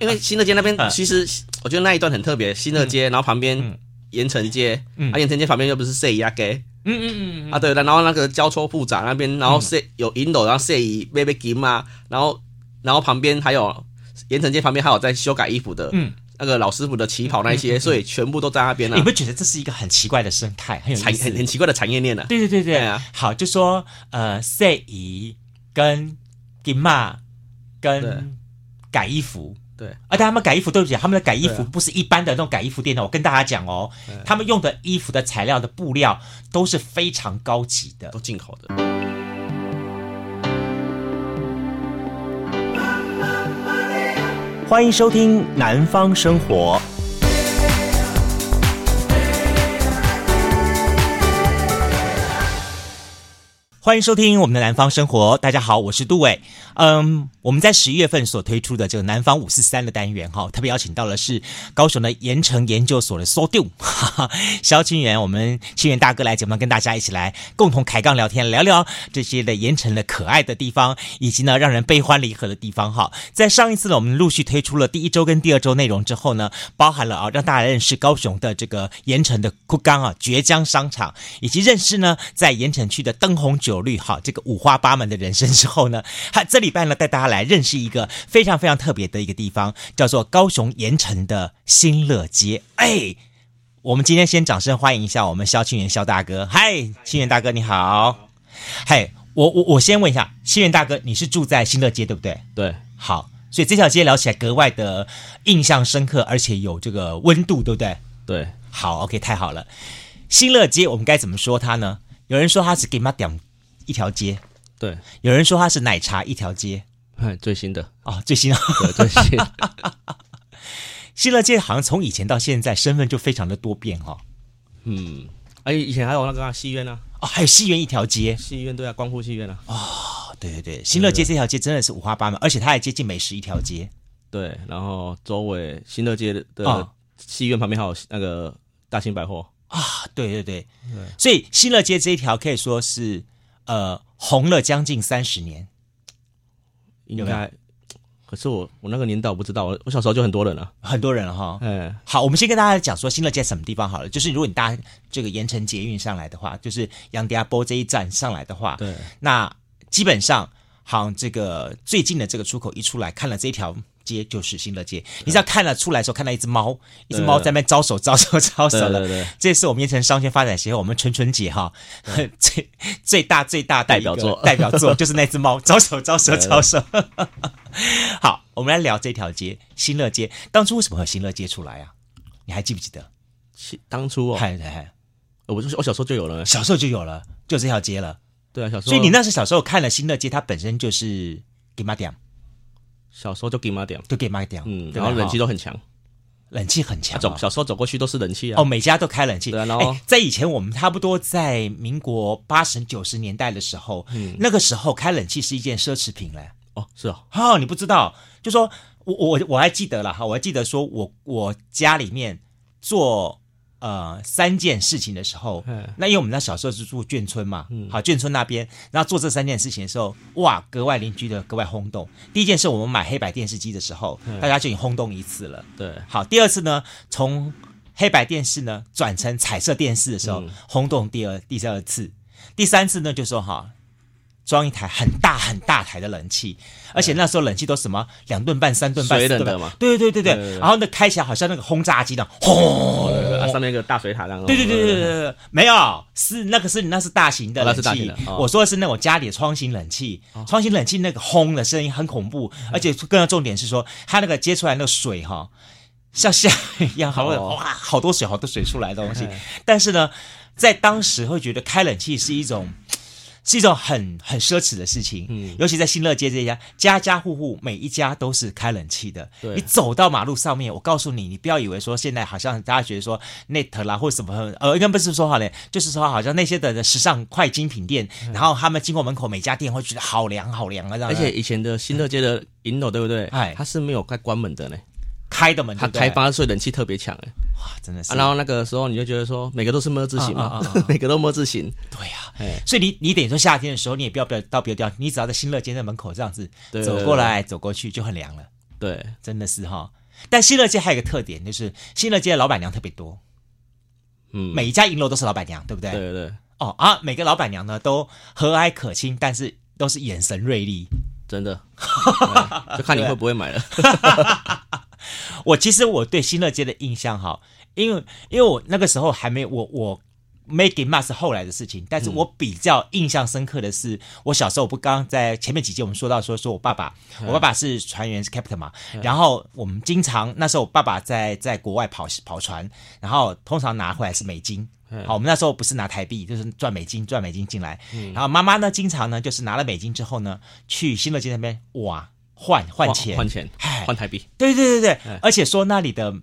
因为新乐街那边其实我觉得那一段很特别，新乐街，然后旁边盐城街，啊盐城街旁边又不是赛亚街，嗯嗯嗯啊对，然后那个交错复杂那边，然后赛有银楼，然后赛伊买买金嘛，然后然后旁边还有盐城街旁边还有在修改衣服的，嗯。那个老师傅的旗袍那些，所以全部都在那边了。你不觉得这是一个很奇怪的生态，很有产很很奇怪的产业链呢？对对对对。啊！好，就说呃，赛仪跟金马跟改衣服，对，而且他们改衣服，对不起，他们的改衣服不是一般的那种改衣服店的。我跟大家讲哦，他们用的衣服的材料的布料都是非常高级的，都进口的。欢迎收听《南方生活》。欢迎收听我们的南方生活，大家好，我是杜伟。嗯，我们在十一月份所推出的这个南方五四三的单元哈，特别邀请到的是高雄的盐城研究所的所长萧清元，我们清源大哥来节目跟大家一起来共同开杠聊天，聊聊这些的盐城的可爱的地方，以及呢让人悲欢离合的地方哈。在上一次呢，我们陆续推出了第一周跟第二周内容之后呢，包含了啊让大家认识高雄的这个盐城的堀江啊绝江商场，以及认识呢在盐城区的灯红酒。绿哈，这个五花八门的人生之后呢，哈，这礼拜呢带大家来认识一个非常非常特别的一个地方，叫做高雄盐城的新乐街。哎，我们今天先掌声欢迎一下我们萧清元萧大哥。嗨，清元大哥你好。嗨，我我我先问一下，清元大哥，你是住在新乐街对不对？对。好，所以这条街聊起来格外的印象深刻，而且有这个温度，对不对？对。好，OK，太好了。新乐街我们该怎么说它呢？有人说它是给马点。一条街，对，有人说它是奶茶一条街，哎，最新的。哦，最新啊，对，最新。的。新乐街好像从以前到现在身份就非常的多变哈、哦，嗯，哎，以前还有那个戏院呢，哦，还有戏院一条街，戏院对啊，光复戏院啊，哦，对对对，新乐街这条街真的是五花八门，而且它还接近美食一条街，对，然后周围新乐街的戏院旁边还有那个大兴百货。啊，对对对，对，所以新乐街这一条可以说是。呃，红了将近三十年，应该。可是我我那个年代我不知道，我我小时候就很多人了，很多人了哈。嗯，好，我们先跟大家讲说新乐街什么地方好了。就是如果你搭这个盐城捷运上来的话，就是杨迪亚波这一站上来的话，对，那基本上好像这个最近的这个出口一出来，看了这一条。街就是新乐街，你知道看了出来的时候，看到一只猫，一只猫在那招手招手招手了。这是我们盐城商圈发展协会，我们纯纯姐哈，最最大最大代表作代表作就是那只猫招手招手招手。好，我们来聊这条街新乐街，当初为什么会有新乐街出来啊？你还记不记得？当初哦，嗨嗨嗨，我我小时候就有了，小时候就有了，就这条街了。对啊，小时候。所以你那时小时候看了新乐街，它本身就是给马点。小时候就给买点，就给买点，嗯，然后冷气都很强，冷气很强，哦。走，小时候走过去都是冷气啊。哦，每家都开冷气。对，然后在以前我们差不多在民国八十九十年代的时候，嗯，那个时候开冷气是一件奢侈品嘞。哦，是哦，哦，你不知道，就说我我我还记得了哈，我还记得说我我家里面做。呃，三件事情的时候，那因为我们那小时候是住眷村嘛，嗯、好眷村那边，然后做这三件事情的时候，哇，格外邻居的格外轰动。第一件事，我们买黑白电视机的时候，大家就已经轰动一次了。对，好，第二次呢，从黑白电视呢转成彩色电视的时候，轰动第二、第二次，第三次呢就说哈。装一台很大很大台的冷气，而且那时候冷气都什么两吨半、三吨半，水冷的嘛。对对对对对。然后那开起来好像那个轰炸机那样，轰，上面一个大水塔那样。对对对对对对，没有，是那个是那是大型的冷气。我说的是那种家里的窗型冷气，窗型冷气那个轰的声音很恐怖，而且更要重点是说，它那个接出来那个水哈，像 下一样，好哇，好多水，好多水出来的东西。但是呢，在当时会觉得开冷气是一种。是一种很很奢侈的事情，嗯，尤其在新乐街这一家，家家户户每一家都是开冷气的。对，你走到马路上面，我告诉你，你不要以为说现在好像大家觉得说 Net 啦或者什么，呃，应该不是说好嘞，就是说好像那些的时尚快精品店，嗯、然后他们经过门口每家店会觉得好凉好凉啊，这样。而且以前的新乐街的银楼对不对？哎，它是没有快关门的呢。开的门，它开发所以冷气特别强哎，哇，真的是。然后那个时候你就觉得说，每个都是么字形嘛，每个都么字形。对呀，所以你你等于说夏天的时候，你也不要不要到别的地方，你只要在新乐街的门口这样子走过来走过去就很凉了。对，真的是哈。但新乐街还有一个特点，就是新乐街的老板娘特别多。嗯，每一家银楼都是老板娘，对不对？对对对。哦啊，每个老板娘呢都和蔼可亲，但是都是眼神锐利，真的。就看你会不会买了。我其实我对新乐街的印象哈，因为因为我那个时候还没我我。Making Must 是后来的事情，但是我比较印象深刻的是，我小时候不刚在前面几集我们说到说说我爸爸，我爸爸是船员是 Captain 嘛，然后我们经常那时候我爸爸在在国外跑跑船，然后通常拿回来是美金，好，我们那时候不是拿台币，就是赚美金赚美金进来，然后妈妈呢经常呢就是拿了美金之后呢去新乐街那边哇换换钱换钱换台币，对对对对，而且说那里的。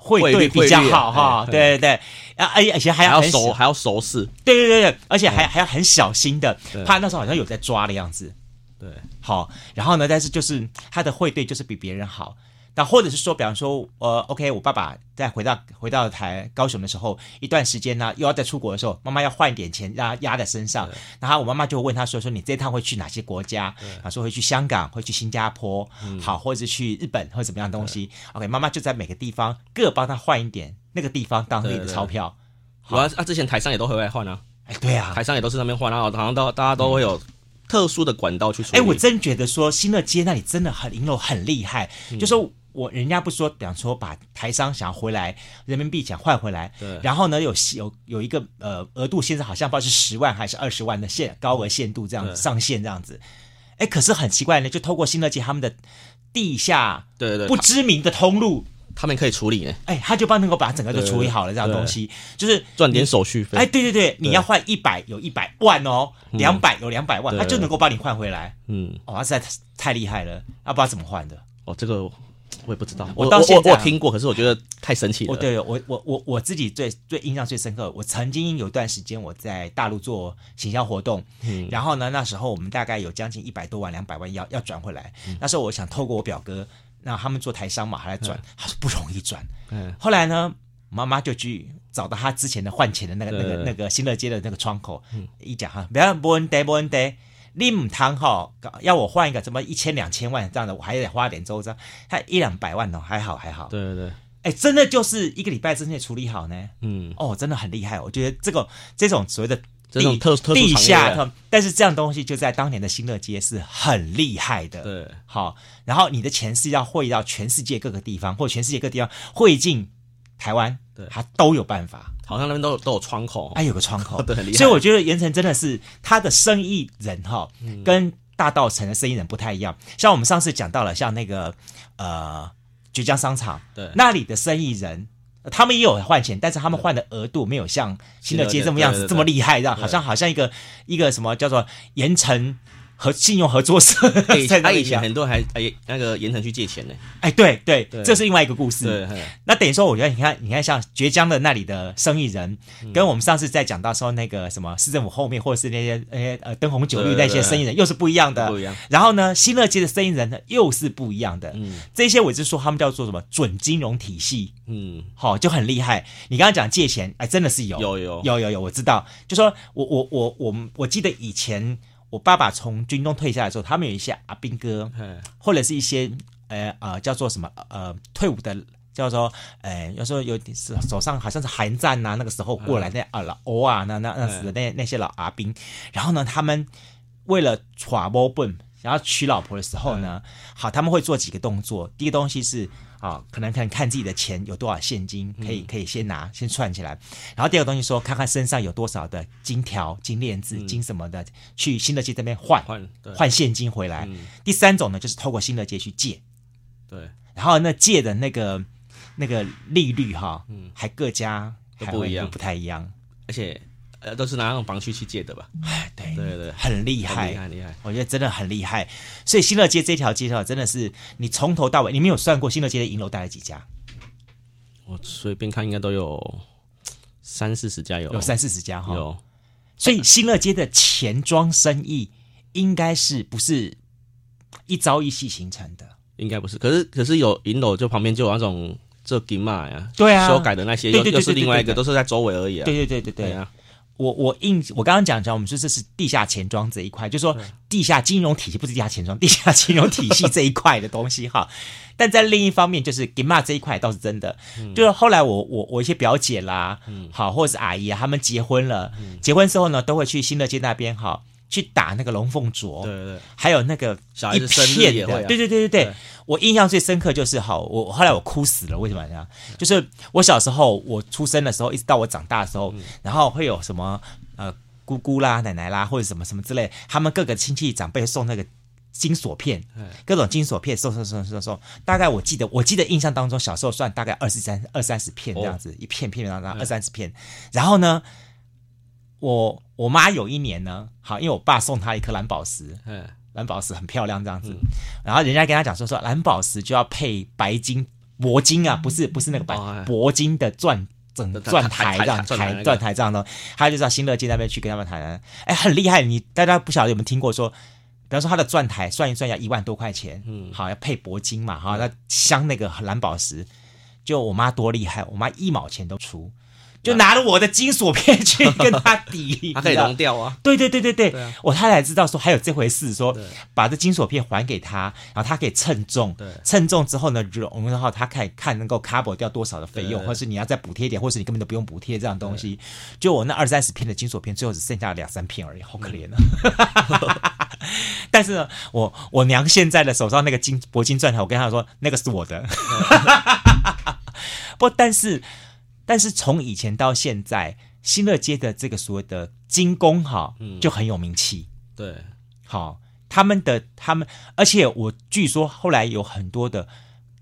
汇兑比较好哈，对对对，啊，而而且还要熟，还要熟识，对对对对，而且还还要很小心的，怕那时候好像有在抓的样子，对，好，然后呢，但是就是他的汇兑就是比别人好。那或者是说，比方说，呃，OK，我爸爸在回到回到台高雄的时候，一段时间呢，又要再出国的时候，妈妈要换一点钱，让他压在身上。然后我妈妈就会问他说：“说你这趟会去哪些国家？”他说会去香港，会去新加坡，好，或者是去日本，或者怎么样的东西。OK，妈妈就在每个地方各帮他换一点那个地方当地的钞票。好啊，那，之前台商也都会来换啊。哎，对啊，台商也都是那边换，然后好像都大家都会有特殊的管道去说。哎，我真觉得说新乐街那里真的很银楼很厉害，就说。我人家不说，比方说把台商想要回来人民币想换回来，对，然后呢有有有一个呃额度，现在好像不知道是十万还是二十万的限高额限度这样子上限这样子，哎，可是很奇怪呢，就透过新乐街他们的地下对对不知名的通路，他们可以处理呢，哎，他就帮能够把整个都处理好了这样东西，就是赚点手续费，哎，对对对，你要换一百有一百万哦，两百有两百万，他就能够帮你换回来，嗯，哇，实在太厉害了，不知道怎么换的，哦，这个。我也不知道，我到现在我听过，可是我觉得太神奇了。对，我我我我自己最最印象最深刻，我曾经有段时间我在大陆做行销活动，嗯，然后呢，那时候我们大概有将近一百多万、两百万要要转回来。那时候我想透过我表哥，让他们做台商嘛，还来转，他说不容易转。嗯，后来呢，妈妈就去找到他之前的换钱的那个那个那个新乐街的那个窗口，一讲哈，不要不问题不问题。你唔贪哈，要我换一个什么一千两千万这样的，我还得花点周章，他一两百万哦，还好还好。对对对，哎，真的就是一个礼拜之内处理好呢。嗯，哦，真的很厉害。我觉得这个这种所谓的地这种特特地下，但是这样东西就在当年的新乐街是很厉害的。对，好，然后你的钱是要汇到全世界各个地方，或全世界各地方汇进台湾，对，他都有办法。好像那边都有都有窗口，哎，有个窗口，对，很厉害。所以我觉得盐城真的是他的生意人哈，跟大道城的生意人不太一样。像我们上次讲到了，像那个呃绝江商场，对，那里的生意人，他们也有换钱，但是他们换的额度没有像新乐街这么样子这么厉害，这样好像好像一个一个什么叫做盐埕。和信用合作社，他以前很多还哎那个盐城去借钱呢，哎对对，这是另外一个故事。那等于说，我觉得你看，你看像绝江的那里的生意人，跟我们上次在讲到说那个什么市政府后面，或者是那些那些呃灯红酒绿那些生意人，又是不一样的。不一样。然后呢，新乐街的生意人呢，又是不一样的。嗯。这些我就说他们叫做什么准金融体系。嗯。好，就很厉害。你刚刚讲借钱，哎，真的是有，有有有有有，我知道。就说我我我我我记得以前。我爸爸从军中退下来的时候，他们有一些阿兵哥，或者是一些呃呃叫做什么呃退伍的，叫做呃有时候有手上好像是寒战呐、啊，那个时候过来那啊老欧啊那那那时的那那些老阿兵，然后呢，他们为了娶波本，然后娶老婆的时候呢，好他们会做几个动作，第一个东西是。啊、哦，可能看看自己的钱有多少现金，可以可以先拿，先串起来。然后第二个东西说，看看身上有多少的金条、金链子、金什么的，去新乐街这边换换换现金回来。嗯、第三种呢，就是透过新乐街去借。对，然后那借的那个那个利率哈，嗯，还各家都不一样，不太一样，而且。呃，都是拿那种房区去借的吧？哎，对对对，很厉害，厉害厉害！我觉得真的很厉害。所以新乐街这条街道真的是你从头到尾，你没有算过新乐街的银楼大概几家？我随便看应该都有三四十家有，有三四十家哈。有，所以新乐街的钱庄生意应该是不是一朝一夕形成的？应该不是。可是可是有银楼，就旁边就有那种这金马呀，对啊，修改的那些，又又是另外一个，都是在周围而已啊。对对对对对，对啊。我我印我刚刚讲讲，我们说这是地下钱庄这一块，就是说地下金融体系不是地下钱庄，地下金融体系这一块的东西哈。但在另一方面，就是给骂这一块倒是真的，嗯、就是后来我我我一些表姐啦，嗯、好或者是阿姨啊，他们结婚了，嗯、结婚之后呢，都会去新乐街那边哈。去打那个龙凤镯，对对，还有那个一片的，对对对对对。我印象最深刻就是，好，我后来我哭死了，为什么这样？就是我小时候，我出生的时候，一直到我长大的时候，然后会有什么呃姑姑啦、奶奶啦，或者什么什么之类，他们各个亲戚长辈送那个金锁片，各种金锁片送送送送送。大概我记得，我记得印象当中，小时候算大概二十三二三十片这样子，一片片然后二三十片，然后呢，我。我妈有一年呢，好，因为我爸送她一颗蓝宝石，嗯，蓝宝石很漂亮这样子，嗯、然后人家跟她讲说说蓝宝石就要配白金铂金啊，不是不是那个白铂、哦、金的钻整钻台这样台钻台这样的，他就到新乐街那边去跟他们谈，哎，很厉害，你大家不晓得有没有听过说，比方说他的钻台算一算要一万多块钱，嗯，好要配铂金嘛，哈，那镶那个蓝宝石，就我妈多厉害，我妈一毛钱都出。就拿了我的金锁片去跟他抵，他可以融掉啊！对对对对对，对啊、我他才知道说还有这回事，说把这金锁片还给他，然后他可以称重，对。称重之后呢融，然后他可以看能够 cover 掉多少的费用，或是你要再补贴一点，或是你根本都不用补贴这样东西。就我那二三十片的金锁片，最后只剩下两三片而已，好可怜啊！但是呢，我我娘现在的手上那个金铂金钻台，我跟她说那个是我的，不，但是。但是从以前到现在，新乐街的这个所谓的精工哈，嗯、就很有名气。对，好，他们的他们，而且我据说后来有很多的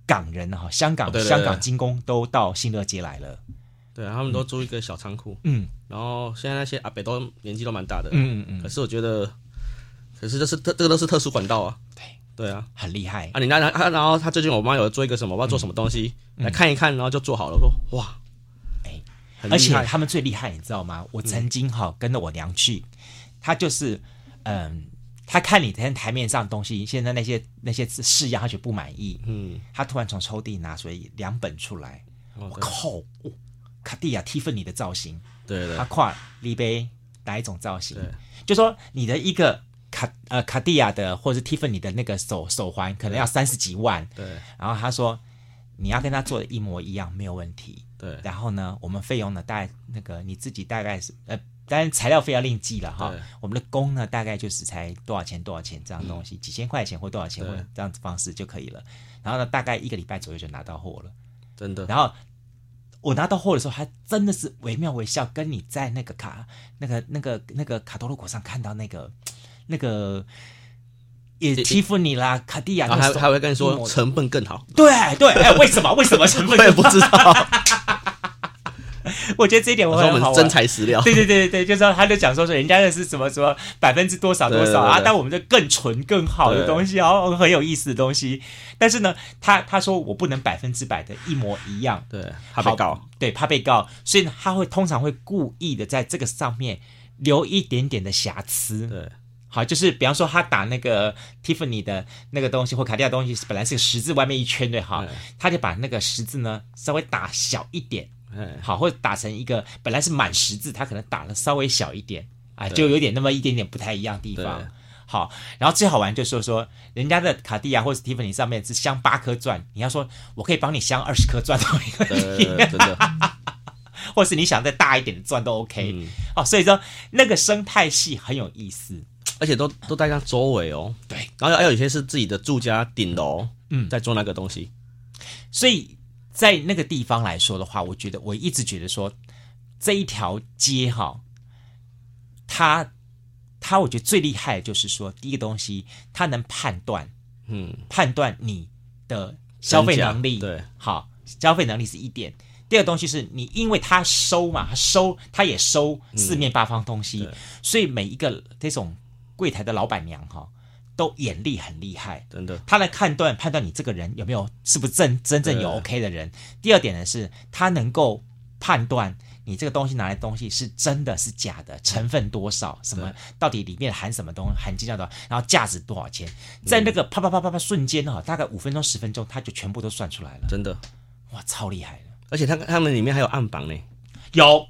港人哈，香港、香港精工都到新乐街来了。对啊，他们都租一个小仓库。嗯，然后现在那些阿北都年纪都蛮大的。嗯嗯嗯。可是我觉得，可是这是特这个都是特殊管道啊。对对啊，很厉害啊！你那他然后他最近我妈有做一个什么，我要做什么东西、嗯、来看一看，然后就做好了。我说哇。而且他们最厉害，你知道吗？我曾经哈跟着我娘去，他就是，嗯，他看你台台面上的东西，现在那些那些式样，他觉得不满意，嗯，他突然从抽屉拿出两本出来，我靠，卡地亚蒂芬尼的造型，对对，他跨立杯哪一种造型？就说你的一个卡呃卡地亚的或者是蒂芬尼的那个手手环，可能要三十几万，对，然后他说你要跟他做的一模一样，没有问题。对，然后呢，我们费用呢，大概那个你自己大概是呃，当然材料费要另计了哈。对我们的工呢，大概就是才多少钱多少钱这样东西，嗯、几千块钱或多少钱或这样子方式就可以了。然后呢，大概一个礼拜左右就拿到货了，真的。然后我拿到货的时候，还真的是惟妙惟肖，跟你在那个卡那个那个那个卡多鲁果上看到那个那个。也欺负你啦，卡地亚，还还会跟你说成本更好。对对，哎，为什么？为什么成本也不知道。我觉得这一点我很好。真材实料。对对对对对，就是他就讲说说人家的是什么什么百分之多少多少啊，但我们这更纯更好的东西哦，很有意思的东西。但是呢，他他说我不能百分之百的一模一样，对，怕被告，对，怕被告，所以他会通常会故意的在这个上面留一点点的瑕疵，对。好，就是比方说他打那个 Tiffany 的那个东西或卡地亚东西，本来是个十字，外面一圈对哈，他就把那个十字呢稍微打小一点，好，或者打成一个本来是满十字，他可能打了稍微小一点，啊，就有点那么一点点不太一样的地方。好，然后最好玩就是说说人家的卡地亚或者 Tiffany 上面是镶八颗钻，你要说我可以帮你镶二十颗钻都没问题，真的，或是你想再大一点的钻都 OK。哦，所以说那个生态系很有意思。而且都都在它周围哦，对，然后还有一些是自己的住家顶楼，嗯，在做那个东西，所以在那个地方来说的话，我觉得我一直觉得说这一条街哈，它它我觉得最厉害的就是说第一个东西，它能判断，嗯，判断你的消费能力，对，好，消费能力是一点。第二个东西是你，因为他收嘛，他收他也收四面八方东西，嗯、所以每一个这种。柜台的老板娘哈，都眼力很厉害，真的。他来判断判断你这个人有没有是不是真真正有 OK 的人。第二点呢是，他能够判断你这个东西拿来的东西是真的是假的，成分多少，什么到底里面含什么东西，含金量多少，然后价值多少钱，在那个啪啪啪啪啪瞬间哈，大概五分钟十分钟，他就全部都算出来了，真的，哇，超厉害的。而且他他们里面还有暗榜呢，有。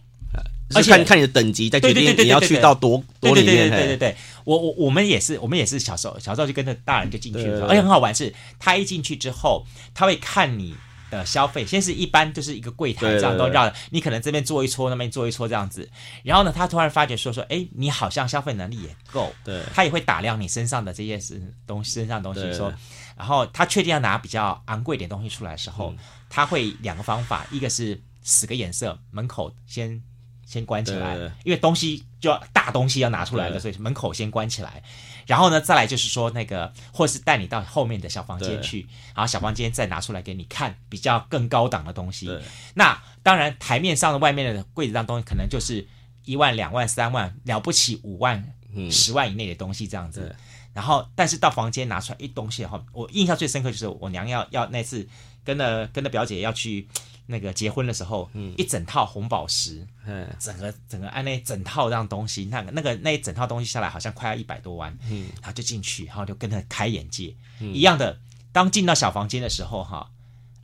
而且看看你的等级再决定你要去到多多里面。对对对对对，我我我们也是，我们也是小时候小时候就跟着大人就进去了，而且很好玩是，他一进去之后，他会看你的消费，先是一般就是一个柜台这样都绕，你可能这边坐一撮，那边坐一撮这样子，然后呢，他突然发觉说说，哎，你好像消费能力也够，对，他也会打量你身上的这些是东西，身上的东西说，然后他确定要拿比较昂贵点东西出来的时候，他会两个方法，一个是使个眼色，门口先。先关起来，因为东西就要大东西要拿出来了，所以门口先关起来。然后呢，再来就是说那个，或是带你到后面的小房间去，然后小房间再拿出来给你看比较更高档的东西。那当然，台面上的外面的柜子上东西可能就是一万、两万、三万，了不起五万、十万以内的东西这样子。然后，但是到房间拿出来一东西的话，我印象最深刻就是我娘要要那次跟着跟着表姐要去。那个结婚的时候，嗯，一整套红宝石，嗯，整个整个按那整套这样东西，那个那个那一整套东西下来好像快要一百多万，嗯，然后就进去，然后就跟他开眼界，嗯，一样的。当进到小房间的时候，哈，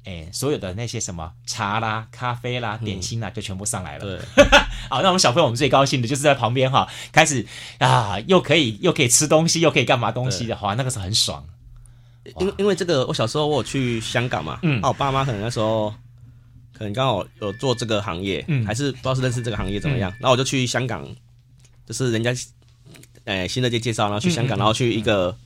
哎，所有的那些什么茶啦、咖啡啦、点心啦，就全部上来了。对，好，那我们小朋友我们最高兴的就是在旁边哈，开始啊，又可以又可以吃东西，又可以干嘛东西的话，那个时候很爽。因为因为这个，我小时候我有去香港嘛，嗯，我爸妈可能那时候。可能刚好有做这个行业，嗯，还是不知道是认识这个行业怎么样，嗯、然后我就去香港，就是人家，呃，新的界介绍，然后去香港，嗯、然后去一个。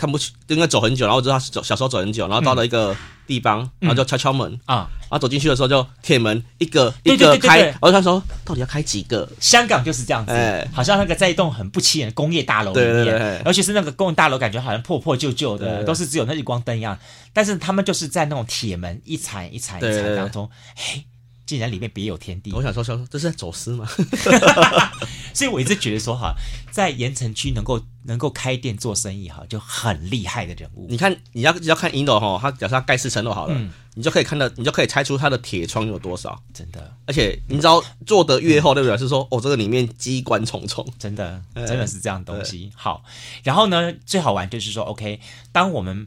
嗯看不去，应该走很久，然后我知道他走小时候走很久，然后到了一个地方，嗯、然后就敲敲门啊，嗯、然后走进去的时候就铁门一个一个开，然后他说到底要开几个？香港就是这样子，欸、好像那个在一栋很不起眼的工业大楼里面，尤其是那个工业大楼，感觉好像破破旧旧的，都是只有那日光灯一样，但是他们就是在那种铁门一铲一铲一铲当中，嘿。竟然里面别有天地！我想说，说这是在走私吗？所以我一直觉得说哈，在盐城区能够能够开店做生意哈，就很厉害的人物。你看，你要你要看银楼哈，他假设他盖四层楼好了，嗯、你就可以看到，你就可以猜出它的铁窗有多少。真的，而且你知道做的越厚，代表？是说哦，这个里面机关重重，真的真的是这样东西。好，然后呢，最好玩就是说，OK，当我们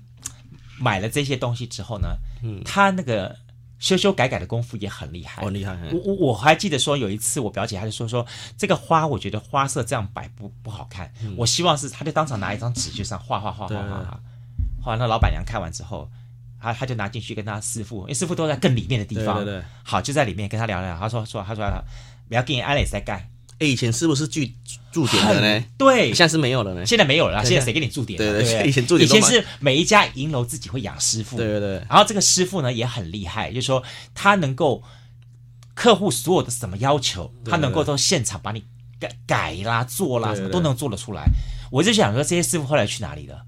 买了这些东西之后呢，嗯，他那个。修修改改的功夫也很厉害，很厉害。我我我还记得说有一次我表姐她就说说这个花，我觉得花色这样摆不不好看。嗯、我希望是，她就当场拿一张纸就上画画画画画画画。后来那老板娘看完之后，她她就拿进去跟她师傅，因为师傅都在更里面的地方。对对对。好，就在里面跟他聊聊。他说说他说不要给你安磊在盖。哎，以前是不是据驻点的呢？对，现在是没有了呢。现在没有了，现在谁给你驻点？对对，以前驻点。以前是每一家银楼自己会养师傅。对对对。然后这个师傅呢也很厉害，就是说他能够客户所有的什么要求，他能够到现场把你改改啦、做啦，什么都能做得出来。我就想说，这些师傅后来去哪里了？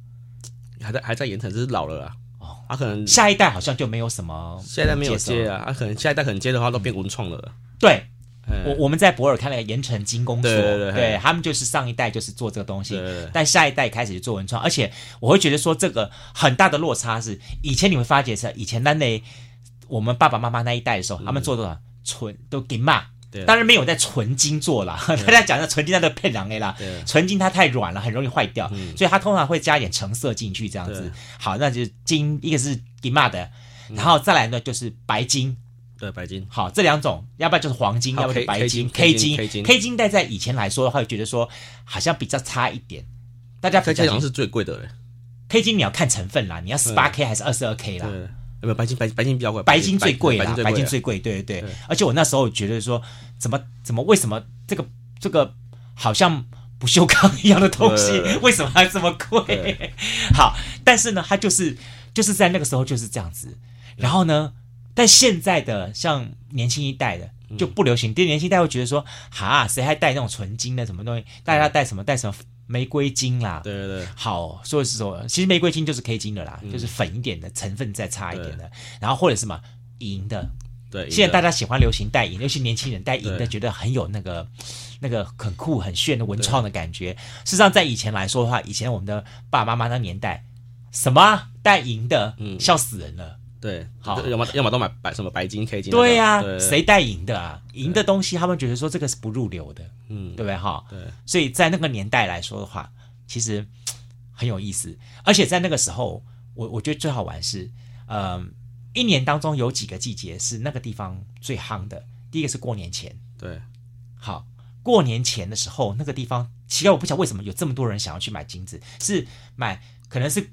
还在还在盐城，只是老了啦。哦，他可能下一代好像就没有什么，下一代没有接啊。他可能下一代可能接的话都变文创了。对。我我们在博尔看那个盐城金工所，对，他们就是上一代就是做这个东西，但下一代开始做文创，而且我会觉得说这个很大的落差是，以前你会发觉是以前那那我们爸爸妈妈那一代的时候，嗯、他们做的纯都给骂，对。当然没有在纯金做啦，大家 讲的纯金那都骗人的啦，纯金它太软了，很容易坏掉，嗯、所以它通常会加一点橙色进去这样子。好，那就是金，一个是给骂的，然后再来呢就是白金。对，白金好，这两种，要不然就是黄金，要不然白金。K 金，K 金，K 金戴在以前来说的话，会觉得说好像比较差一点。大家 K 金好像是最贵的嘞。K 金你要看成分啦，你要十八 K 还是二十二 K 啦？没有白金，白白金比较贵，白金最贵啦，白金最贵，对对对。而且我那时候觉得说，怎么怎么为什么这个这个好像不锈钢一样的东西，为什么还这么贵？好，但是呢，它就是就是在那个时候就是这样子，然后呢。但现在的像年轻一代的就不流行，对、嗯、年轻一代会觉得说，哈，谁还戴那种纯金的什么东西？大家戴什么？戴什么玫瑰金啦？对对对。好，所以是说，其实玫瑰金就是 K 金的啦，嗯、就是粉一点的成分再差一点的，然后或者什么银的。对。现在大家喜欢流行戴银，尤其年轻人戴银的，觉得很有那个那个很酷很炫的文创的感觉。对事实上，在以前来说的话，以前我们的爸爸妈妈那年代，什么戴银的，嗯，笑死人了。对，好，要么要么都买白什么白金 K 金。对呀，谁带银的啊？银的东西，他们觉得说这个是不入流的，嗯，对不对？哈，对。所以在那个年代来说的话，其实很有意思。而且在那个时候，我我觉得最好玩是，嗯，一年当中有几个季节是那个地方最夯的。第一个是过年前，对，好，过年前的时候，那个地方奇怪，我不晓得为什么有这么多人想要去买金子，是买可能是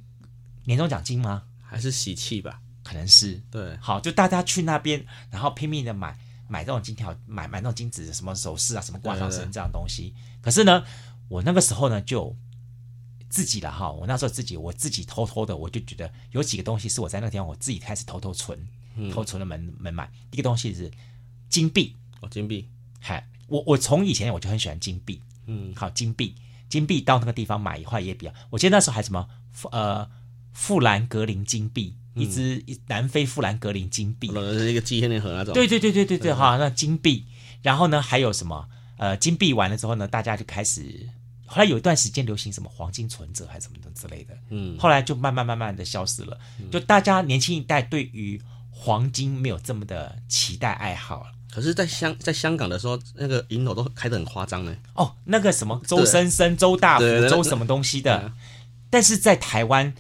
年终奖金吗？还是喜气吧？可能是对。好，就大家去那边，然后拼命的买买这种金条，买买那种金子什么首饰啊，什么挂上身这样东西。可是呢，我那个时候呢就。自己了哈，我那时候自己，我自己偷偷的，我就觉得有几个东西是我在那个地方我自己开始偷偷存，嗯、偷存的门门买。一个东西是金币哦，金币，嗨，我我从以前我就很喜欢金币，嗯，好，金币，金币到那个地方买一块也比较，我记得那时候还什么呃富兰格林金币，嗯、一只一南非富兰格林金币，是一个纪念盒那种，对对对对对对，哈，那金币，然后呢还有什么呃金币完了之后呢，大家就开始。后来有一段时间流行什么黄金存折还是什么的之类的，嗯，后来就慢慢慢慢的消失了。嗯、就大家年轻一代对于黄金没有这么的期待爱好了。可是，在香在香港的时候，那个银楼都开得很夸张呢。哦，那个什么周生生、周大福、周什么东西的，但是在台湾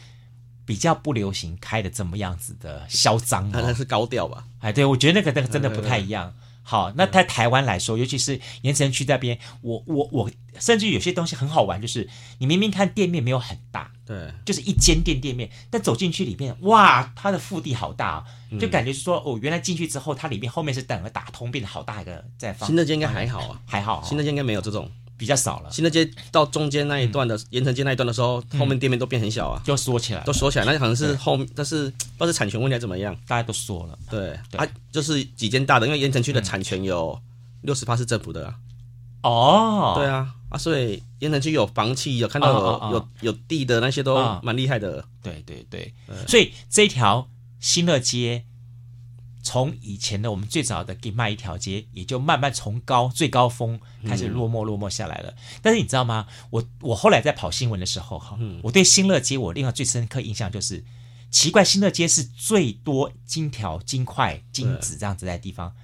比较不流行开的这么样子的嚣张、哦，那是高调吧？哎，对，我觉得那个那个真的不太一样。好，那在台湾来说，尤其是盐城区这边，我我我，甚至有些东西很好玩，就是你明明看店面没有很大，对，就是一间店店面，但走进去里面，哇，它的腹地好大，就感觉是说，哦，原来进去之后，它里面后面是等个打通，变得好大一个在放。新的街应该还好啊，还好，新的街应该没有这种。比较少了。新乐街到中间那一段的盐城街那一段的时候，后面店面都变很小啊，就缩起来，都缩起来。那可能是后，但是不知道是产权问题还是怎么样，大家都缩了。对，啊，就是几间大的，因为盐城区的产权有六十趴是政府的。哦，对啊，啊，所以盐城区有房企，有看到有有有地的那些都蛮厉害的。对对。对，所以这条新乐街。从以前的我们最早的给卖一条街，也就慢慢从高最高峰开始落寞落寞下来了。嗯、但是你知道吗？我我后来在跑新闻的时候，哈、嗯，我对新乐街我另外最深刻印象就是，奇怪，新乐街是最多金条、金块、金子这样子在地方，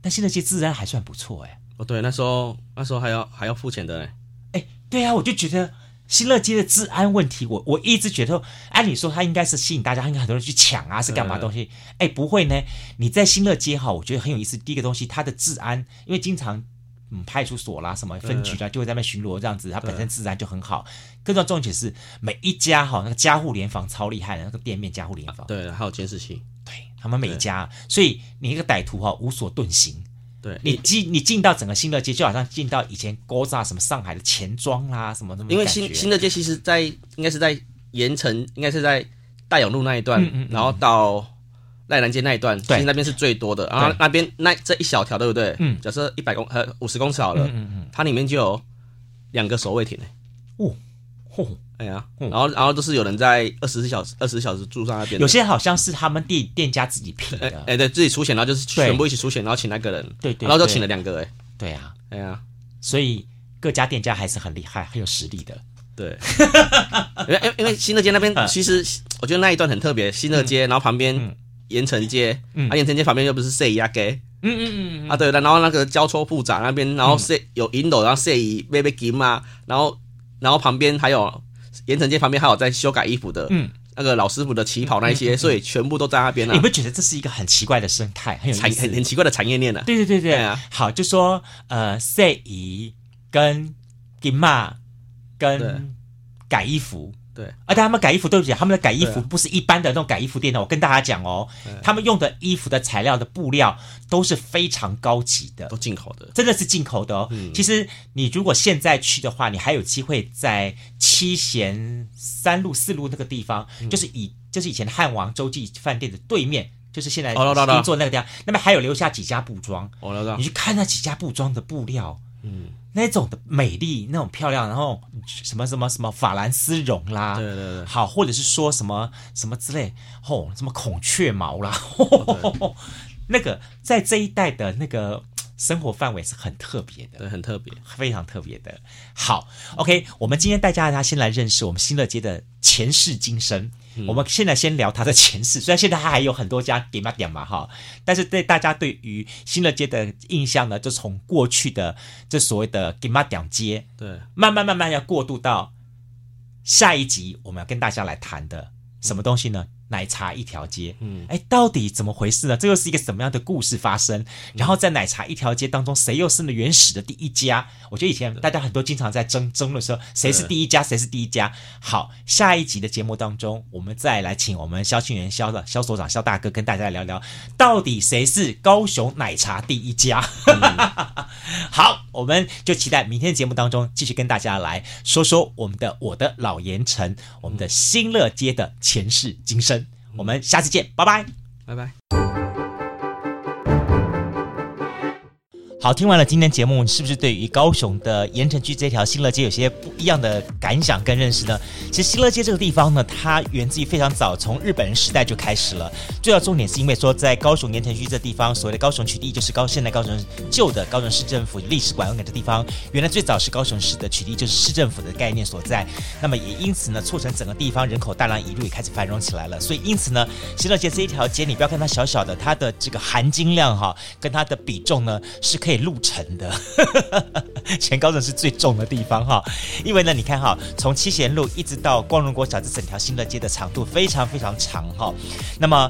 但新乐街自然还算不错哎。哦，对，那时候那时候还要还要付钱的哎。哎，对啊，我就觉得。新乐街的治安问题，我我一直觉得，按理说它应该是吸引大家，应该很多人去抢啊，是干嘛东西？哎，不会呢。你在新乐街哈，我觉得很有意思。第一个东西，它的治安，因为经常嗯派出所啦、什么分局啦，就会在那边巡逻这样子，它本身治安就很好。更重要重点是，每一家哈那个家户联防超厉害的，那个店面家户联防，对，还有监视器，对他们每一家，所以你一个歹徒哈无所遁形。对你进你进到整个新乐街，就好像进到以前勾扎什么上海的钱庄啦，什么什么。因为新新乐街其实在，在应该是在盐城，应该是在大勇路那一段，嗯嗯嗯、然后到赖南街那一段，对其实那边是最多的。然后那边那这一小条，对不对？嗯。假设一百公呃五十公尺好了，嗯嗯嗯、它里面就有两个守卫亭哦。嚯！哎呀，然后然后都是有人在二十四小时二十四小时住上那边。有些好像是他们店店家自己聘的，哎对，自己出钱，然后就是全部一起出钱，然后请那个人，对对，然后就请了两个，哎，对呀，哎呀，所以各家店家还是很厉害，很有实力的。对，因为因为新乐街那边其实我觉得那一段很特别，新乐街，然后旁边盐城街，啊盐城街旁边又不是 C 亚街，嗯嗯嗯啊对，然后那个交错复杂那边，然后 C 有银楼，然后 C 微微金嘛，然后然后旁边还有。盐城街旁边还有在修改衣服的，嗯，那个老师傅的旗袍那些，所以全部都在那边了。你不觉得这是一个很奇怪的生态，很有产，很很奇怪的产业链呢？对对对对啊！好，就说呃，塞姨跟金妈跟改衣服。对，而且他们改衣服，对不起，他们的改衣服不是一般的那种改衣服店的。我跟大家讲哦，他们用的衣服的材料的布料都是非常高级的，都进口的，真的是进口的哦。其实你如果现在去的话，你还有机会在七贤三路四路那个地方，就是以就是以前的汉王洲际饭店的对面，就是现在新做那个地方，那边还有留下几家布庄。你去看那几家布庄的布料，嗯。那种的美丽，那种漂亮，然后什么什么什么法兰丝绒啦，对对对，好，或者是说什么什么之类，吼、哦，什么孔雀毛啦，呵呵呵呵那个在这一代的那个生活范围是很特别的，对，很特别，非常特别的。好，OK，我们今天带大家先来认识我们新乐街的前世今生。嗯、我们现在先聊他的前世，虽然现在他还有很多家点嘛点嘛哈，但是对大家对于新乐街的印象呢，就从过去的这所谓的点嘛点街，对，慢慢慢慢要过渡到下一集我们要跟大家来谈的什么东西呢？奶茶一条街，嗯，哎，到底怎么回事呢？这又是一个什么样的故事发生？然后在奶茶一条街当中，谁又是那原始的第一家？我觉得以前大家很多经常在争争的时候，谁是第一家，谁是第一家？好，下一集的节目当中，我们再来请我们萧庆元萧的萧所长萧大哥跟大家来聊聊，到底谁是高雄奶茶第一家？嗯、好，我们就期待明天的节目当中继续跟大家来说说我们的我的老盐城，我们的新乐街的前世今生。我们下次见，拜拜，拜拜。好，听完了今天节目，是不是对于高雄的盐埕区这条新乐街有些不一样的感想跟认识呢？其实新乐街这个地方呢，它源自于非常早，从日本人时代就开始了。最要重点是因为说，在高雄盐埕区这地方，所谓的高雄取地就是高现在高雄旧的高雄市政府历史馆那个地方，原来最早是高雄市的取地，就是市政府的概念所在。那么也因此呢，促成整个地方人口大量移入，也开始繁荣起来了。所以因此呢，新乐街这一条街，你不要看它小小的，它的这个含金量哈，跟它的比重呢，是可以。可以路程的，前高镇是最重的地方哈，因为呢，你看哈，从七贤路一直到光荣国小这整条新乐街的长度非常非常长哈，那么。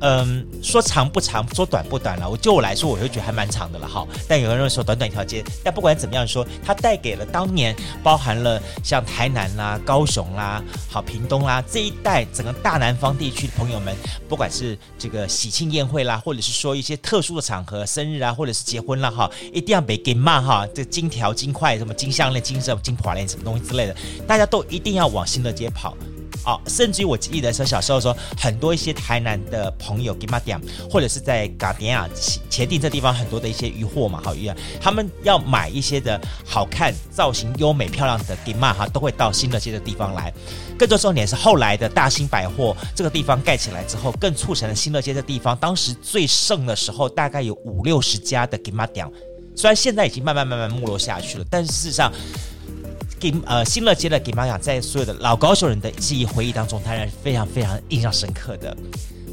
嗯，说长不长，说短不短了。我就我来说，我就觉得还蛮长的了哈。但有人认为说短短一条街，但不管怎么样说，它带给了当年包含了像台南啦、高雄啦、好屏东啦这一带整个大南方地区的朋友们，不管是这个喜庆宴会啦，或者是说一些特殊的场合，生日啊，或者是结婚啦哈，一定要被给骂哈。这金条、金块、什么金项链、金色、金环链什么东西之类的，大家都一定要往新乐街跑。哦，甚至于我记得说小时候说，很多一些台南的朋友给妈店，或者是在嘎点啊前店这地方很多的一些渔货嘛，好鱼啊，他们要买一些的好看、造型优美、漂亮的给妈哈，都会到新乐街的地方来。更多重点是后来的大兴百货这个地方盖起来之后，更促成了新乐街这地方当时最盛的时候，大概有五六十家的给妈店，虽然现在已经慢慢慢慢没落下去了，但是事实上。给呃新乐街的给妈讲，在所有的老高雄人的记忆回忆当中，当然是非常非常印象深刻的。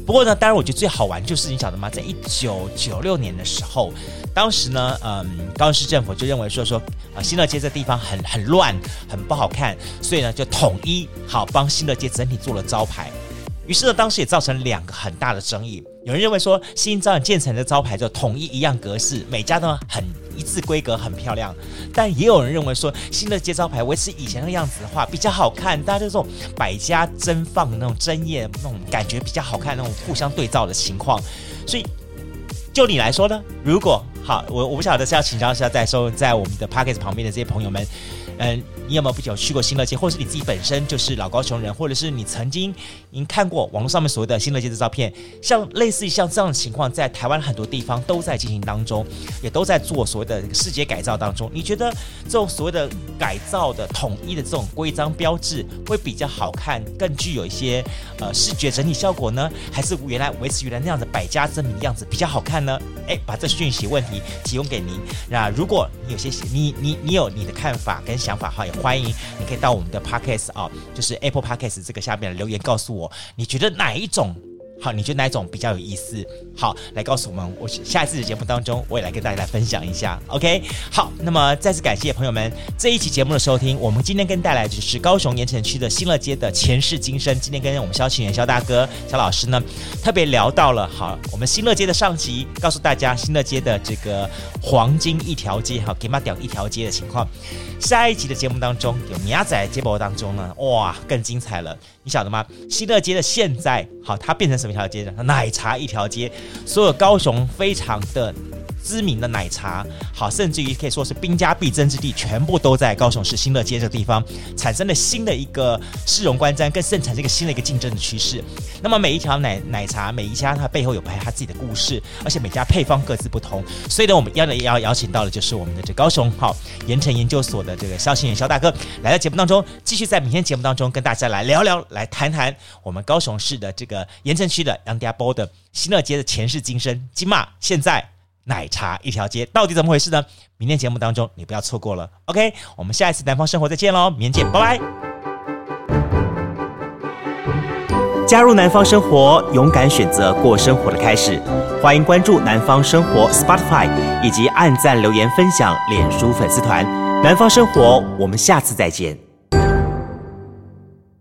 不过呢，当然我觉得最好玩就是你晓得吗？在一九九六年的时候，当时呢，嗯，高雄市政府就认为说说啊新乐街这地方很很乱，很不好看，所以呢就统一好帮新乐街整体做了招牌。于是呢，当时也造成两个很大的争议。有人认为说，新招建成的招牌就统一一样格式，每家都很一致规格，很漂亮。但也有人认为说，新的街招牌维持以前的样子的话比较好看，大家就这种百家争放的那种争艳，那种感觉比较好看，那种互相对照的情况。所以，就你来说呢？如果好，我我不晓得是要请教一下在收在我们的 Podcast 旁边的这些朋友们。嗯，你有没有不久去过新乐街，或者是你自己本身就是老高雄人，或者是你曾经您看过网络上面所谓的新乐街的照片，像类似于像这样的情况，在台湾很多地方都在进行当中，也都在做所谓的视觉改造当中。你觉得这种所谓的改造的统一的这种规章标志会比较好看，更具有一些呃视觉整体效果呢，还是原来维持原来那样的百家争鸣的样子比较好看呢？哎，把这讯息问题提供给您。那如果你有些你你你有你的看法跟想法哈，也欢迎你可以到我们的 Podcast 啊，就是 Apple Podcast 这个下面留言告诉我，你觉得哪一种？好，你觉得哪一种比较有意思？好，来告诉我们。我下一次的节目当中，我也来跟大家来分享一下。OK，好，那么再次感谢朋友们这一期节目的收听。我们今天跟带来就是高雄盐埕区的新乐街的前世今生。今天跟我们萧庆元萧大哥、萧老师呢，特别聊到了好，我们新乐街的上集，告诉大家新乐街的这个黄金一条街，好，给妈屌一条街的情况。下一集的节目当中，有米亚仔接播当中呢，哇，更精彩了。你晓得吗？新乐街的现在，好，它变成什么一条街呢？奶茶一条街，所有高雄非常的。知名的奶茶，好，甚至于可以说是兵家必争之地，全部都在高雄市新乐街这个地方，产生了新的一个市容观瞻，更甚产生一个新的一个竞争的趋势。那么每一条奶奶茶，每一家它背后有拍它自己的故事，而且每家配方各自不同。所以呢，我们要的要邀请到的就是我们的这高雄好盐城研究所的这个萧庆元萧大哥来到节目当中，继续在明天节目当中跟大家来聊聊，来谈谈我们高雄市的这个盐城区的杨家波的新乐街的前世今生，今嘛现在。奶茶一条街到底怎么回事呢？明天节目当中你不要错过了。OK，我们下一次南方生活再见喽，明天见，拜拜。加入南方生活，勇敢选择过生活的开始。欢迎关注南方生活 Spotify 以及按赞留言分享脸书粉丝团。南方生活，我们下次再见。